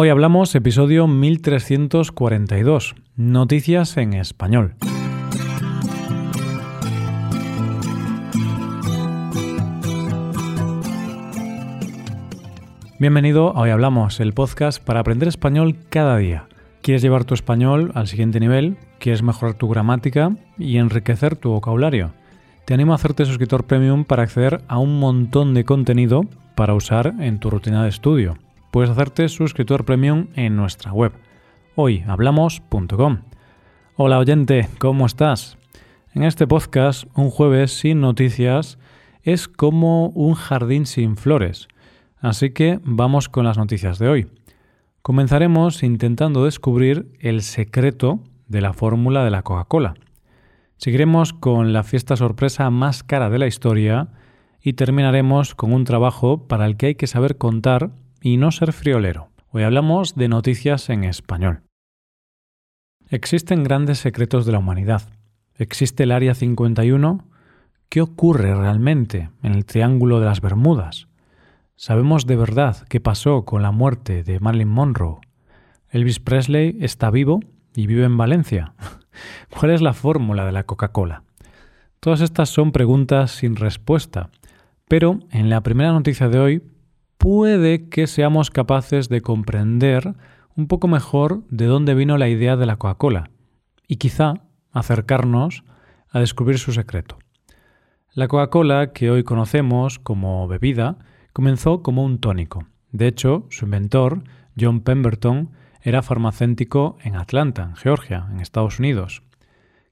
Hoy hablamos episodio 1342, Noticias en Español. Bienvenido a Hoy Hablamos, el podcast para aprender español cada día. ¿Quieres llevar tu español al siguiente nivel? ¿Quieres mejorar tu gramática y enriquecer tu vocabulario? Te animo a hacerte suscriptor premium para acceder a un montón de contenido para usar en tu rutina de estudio puedes hacerte suscriptor premium en nuestra web hoyhablamos.com. Hola oyente, ¿cómo estás? En este podcast, un jueves sin noticias es como un jardín sin flores. Así que vamos con las noticias de hoy. Comenzaremos intentando descubrir el secreto de la fórmula de la Coca-Cola. Seguiremos con la fiesta sorpresa más cara de la historia y terminaremos con un trabajo para el que hay que saber contar y no ser friolero. Hoy hablamos de noticias en español. Existen grandes secretos de la humanidad. ¿Existe el Área 51? ¿Qué ocurre realmente en el Triángulo de las Bermudas? ¿Sabemos de verdad qué pasó con la muerte de Marilyn Monroe? ¿Elvis Presley está vivo y vive en Valencia? ¿Cuál es la fórmula de la Coca-Cola? Todas estas son preguntas sin respuesta, pero en la primera noticia de hoy puede que seamos capaces de comprender un poco mejor de dónde vino la idea de la Coca-Cola y quizá acercarnos a descubrir su secreto. La Coca-Cola, que hoy conocemos como bebida, comenzó como un tónico. De hecho, su inventor, John Pemberton, era farmacéutico en Atlanta, Georgia, en Estados Unidos.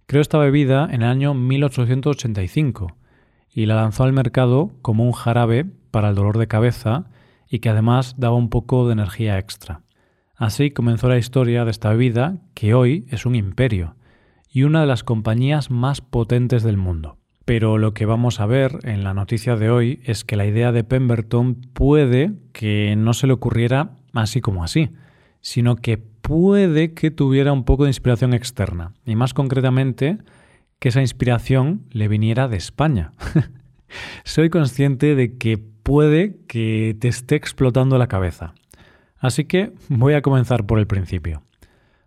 Creó esta bebida en el año 1885 y la lanzó al mercado como un jarabe para el dolor de cabeza y que además daba un poco de energía extra. Así comenzó la historia de esta bebida que hoy es un imperio y una de las compañías más potentes del mundo. Pero lo que vamos a ver en la noticia de hoy es que la idea de Pemberton puede que no se le ocurriera así como así, sino que puede que tuviera un poco de inspiración externa, y más concretamente que esa inspiración le viniera de España. Soy consciente de que puede que te esté explotando la cabeza. Así que voy a comenzar por el principio.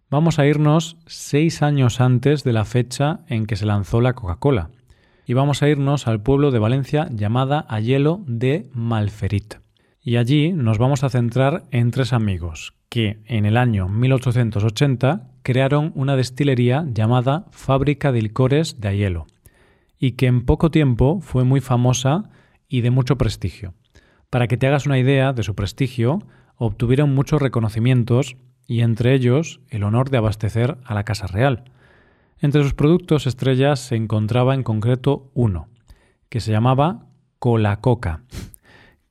Vamos a irnos seis años antes de la fecha en que se lanzó la Coca-Cola. Y vamos a irnos al pueblo de Valencia llamada Ayelo de Malferit. Y allí nos vamos a centrar en tres amigos que en el año 1880 crearon una destilería llamada Fábrica de Licores de Ayelo y que en poco tiempo fue muy famosa y de mucho prestigio. Para que te hagas una idea de su prestigio, obtuvieron muchos reconocimientos y entre ellos el honor de abastecer a la Casa Real. Entre sus productos estrellas se encontraba en concreto uno, que se llamaba Cola Coca,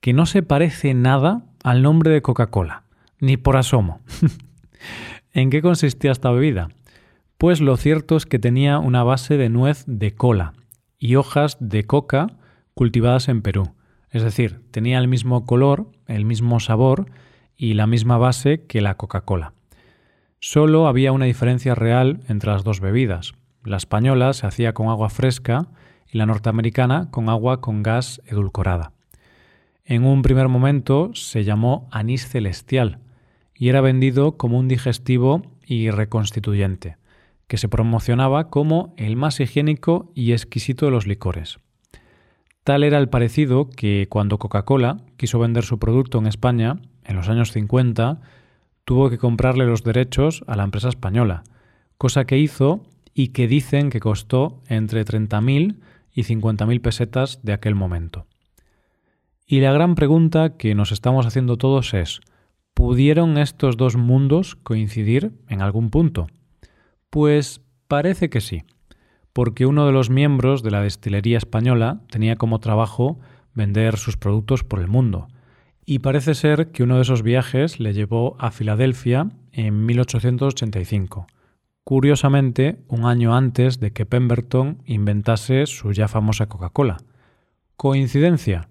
que no se parece nada al nombre de Coca-Cola, ni por asomo. ¿En qué consistía esta bebida? Pues lo cierto es que tenía una base de nuez de cola y hojas de coca cultivadas en Perú. Es decir, tenía el mismo color, el mismo sabor y la misma base que la Coca-Cola. Solo había una diferencia real entre las dos bebidas. La española se hacía con agua fresca y la norteamericana con agua con gas edulcorada. En un primer momento se llamó anís celestial y era vendido como un digestivo y reconstituyente, que se promocionaba como el más higiénico y exquisito de los licores. Tal era el parecido que cuando Coca-Cola quiso vender su producto en España, en los años 50, tuvo que comprarle los derechos a la empresa española, cosa que hizo y que dicen que costó entre 30.000 y 50.000 pesetas de aquel momento. Y la gran pregunta que nos estamos haciendo todos es, ¿pudieron estos dos mundos coincidir en algún punto? Pues parece que sí porque uno de los miembros de la destilería española tenía como trabajo vender sus productos por el mundo. Y parece ser que uno de esos viajes le llevó a Filadelfia en 1885, curiosamente un año antes de que Pemberton inventase su ya famosa Coca-Cola. ¿Coincidencia?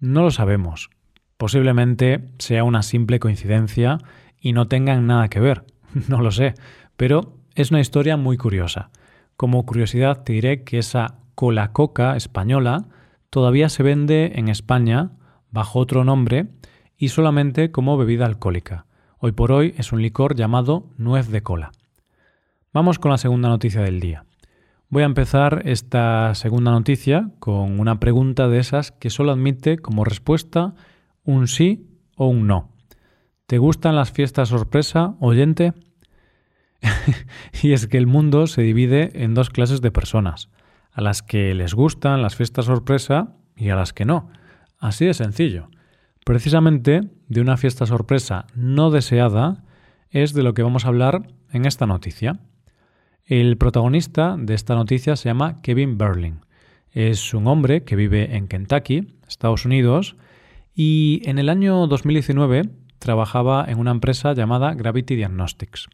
No lo sabemos. Posiblemente sea una simple coincidencia y no tengan nada que ver. No lo sé, pero es una historia muy curiosa. Como curiosidad te diré que esa cola coca española todavía se vende en España bajo otro nombre y solamente como bebida alcohólica, Hoy por hoy es un licor llamado nuez de cola. Vamos con la segunda noticia del día. Voy a empezar esta segunda noticia con una pregunta de esas que solo admite como respuesta un sí o un no. ¿Te gustan las fiestas sorpresa, oyente? y es que el mundo se divide en dos clases de personas, a las que les gustan las fiestas sorpresa y a las que no. Así de sencillo. Precisamente de una fiesta sorpresa no deseada es de lo que vamos a hablar en esta noticia. El protagonista de esta noticia se llama Kevin Berling. Es un hombre que vive en Kentucky, Estados Unidos, y en el año 2019 trabajaba en una empresa llamada Gravity Diagnostics.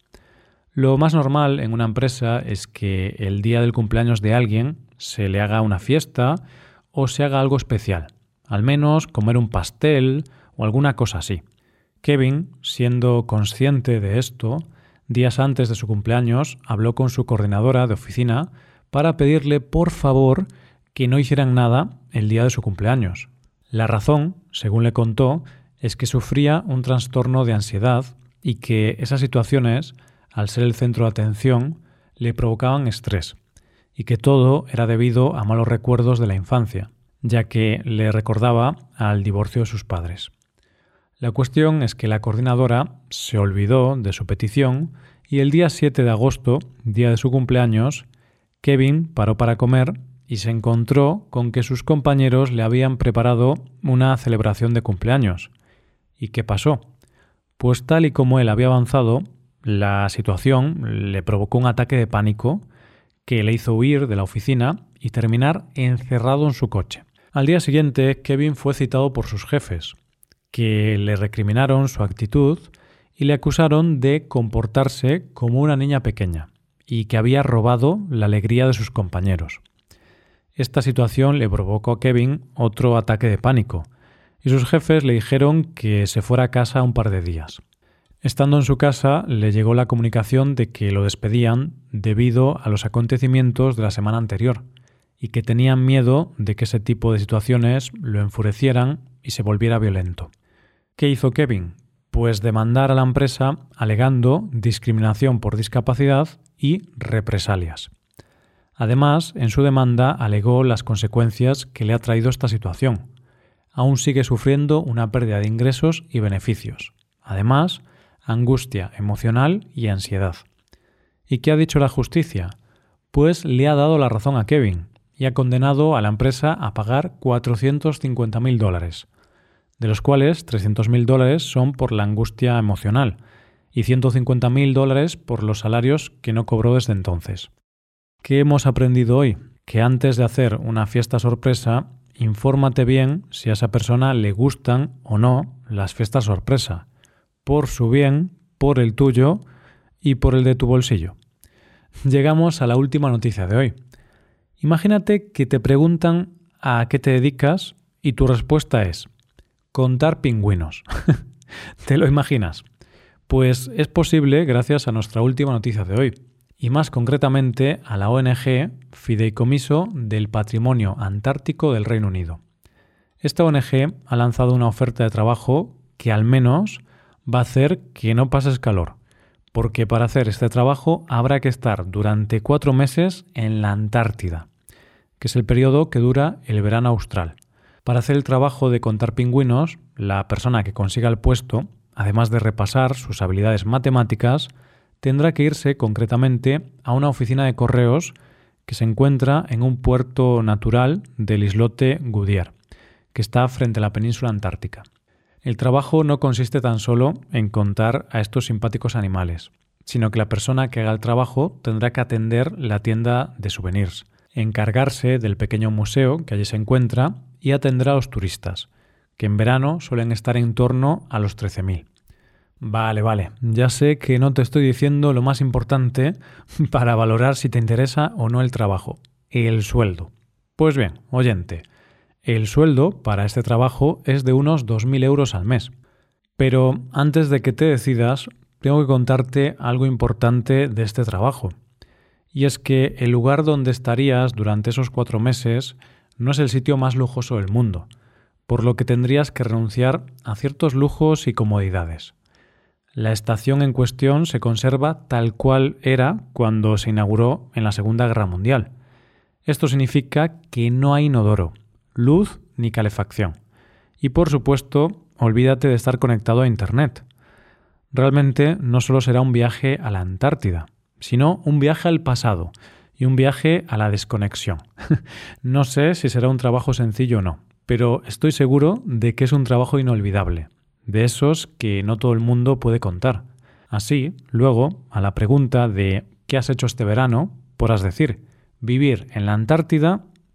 Lo más normal en una empresa es que el día del cumpleaños de alguien se le haga una fiesta o se haga algo especial, al menos comer un pastel o alguna cosa así. Kevin, siendo consciente de esto, días antes de su cumpleaños habló con su coordinadora de oficina para pedirle por favor que no hicieran nada el día de su cumpleaños. La razón, según le contó, es que sufría un trastorno de ansiedad y que esas situaciones al ser el centro de atención, le provocaban estrés, y que todo era debido a malos recuerdos de la infancia, ya que le recordaba al divorcio de sus padres. La cuestión es que la coordinadora se olvidó de su petición y el día 7 de agosto, día de su cumpleaños, Kevin paró para comer y se encontró con que sus compañeros le habían preparado una celebración de cumpleaños. ¿Y qué pasó? Pues tal y como él había avanzado, la situación le provocó un ataque de pánico que le hizo huir de la oficina y terminar encerrado en su coche. Al día siguiente, Kevin fue citado por sus jefes, que le recriminaron su actitud y le acusaron de comportarse como una niña pequeña y que había robado la alegría de sus compañeros. Esta situación le provocó a Kevin otro ataque de pánico, y sus jefes le dijeron que se fuera a casa un par de días. Estando en su casa, le llegó la comunicación de que lo despedían debido a los acontecimientos de la semana anterior y que tenían miedo de que ese tipo de situaciones lo enfurecieran y se volviera violento. ¿Qué hizo Kevin? Pues demandar a la empresa alegando discriminación por discapacidad y represalias. Además, en su demanda alegó las consecuencias que le ha traído esta situación. Aún sigue sufriendo una pérdida de ingresos y beneficios. Además, angustia emocional y ansiedad. ¿Y qué ha dicho la justicia? Pues le ha dado la razón a Kevin y ha condenado a la empresa a pagar 450.000 dólares, de los cuales 300.000 dólares son por la angustia emocional y 150.000 dólares por los salarios que no cobró desde entonces. ¿Qué hemos aprendido hoy? Que antes de hacer una fiesta sorpresa, infórmate bien si a esa persona le gustan o no las fiestas sorpresa por su bien, por el tuyo y por el de tu bolsillo. Llegamos a la última noticia de hoy. Imagínate que te preguntan a qué te dedicas y tu respuesta es contar pingüinos. ¿Te lo imaginas? Pues es posible gracias a nuestra última noticia de hoy, y más concretamente a la ONG Fideicomiso del Patrimonio Antártico del Reino Unido. Esta ONG ha lanzado una oferta de trabajo que al menos va a hacer que no pases calor, porque para hacer este trabajo habrá que estar durante cuatro meses en la Antártida, que es el periodo que dura el verano austral. Para hacer el trabajo de contar pingüinos, la persona que consiga el puesto, además de repasar sus habilidades matemáticas, tendrá que irse concretamente a una oficina de correos que se encuentra en un puerto natural del islote Goodyear, que está frente a la península antártica. El trabajo no consiste tan solo en contar a estos simpáticos animales, sino que la persona que haga el trabajo tendrá que atender la tienda de souvenirs, encargarse del pequeño museo que allí se encuentra y atender a los turistas, que en verano suelen estar en torno a los 13.000. Vale, vale, ya sé que no te estoy diciendo lo más importante para valorar si te interesa o no el trabajo, el sueldo. Pues bien, oyente, el sueldo para este trabajo es de unos 2.000 euros al mes. Pero antes de que te decidas, tengo que contarte algo importante de este trabajo. Y es que el lugar donde estarías durante esos cuatro meses no es el sitio más lujoso del mundo, por lo que tendrías que renunciar a ciertos lujos y comodidades. La estación en cuestión se conserva tal cual era cuando se inauguró en la Segunda Guerra Mundial. Esto significa que no hay inodoro, luz ni calefacción. Y por supuesto, olvídate de estar conectado a Internet. Realmente no solo será un viaje a la Antártida, sino un viaje al pasado y un viaje a la desconexión. no sé si será un trabajo sencillo o no, pero estoy seguro de que es un trabajo inolvidable, de esos que no todo el mundo puede contar. Así, luego, a la pregunta de ¿qué has hecho este verano? podrás decir, vivir en la Antártida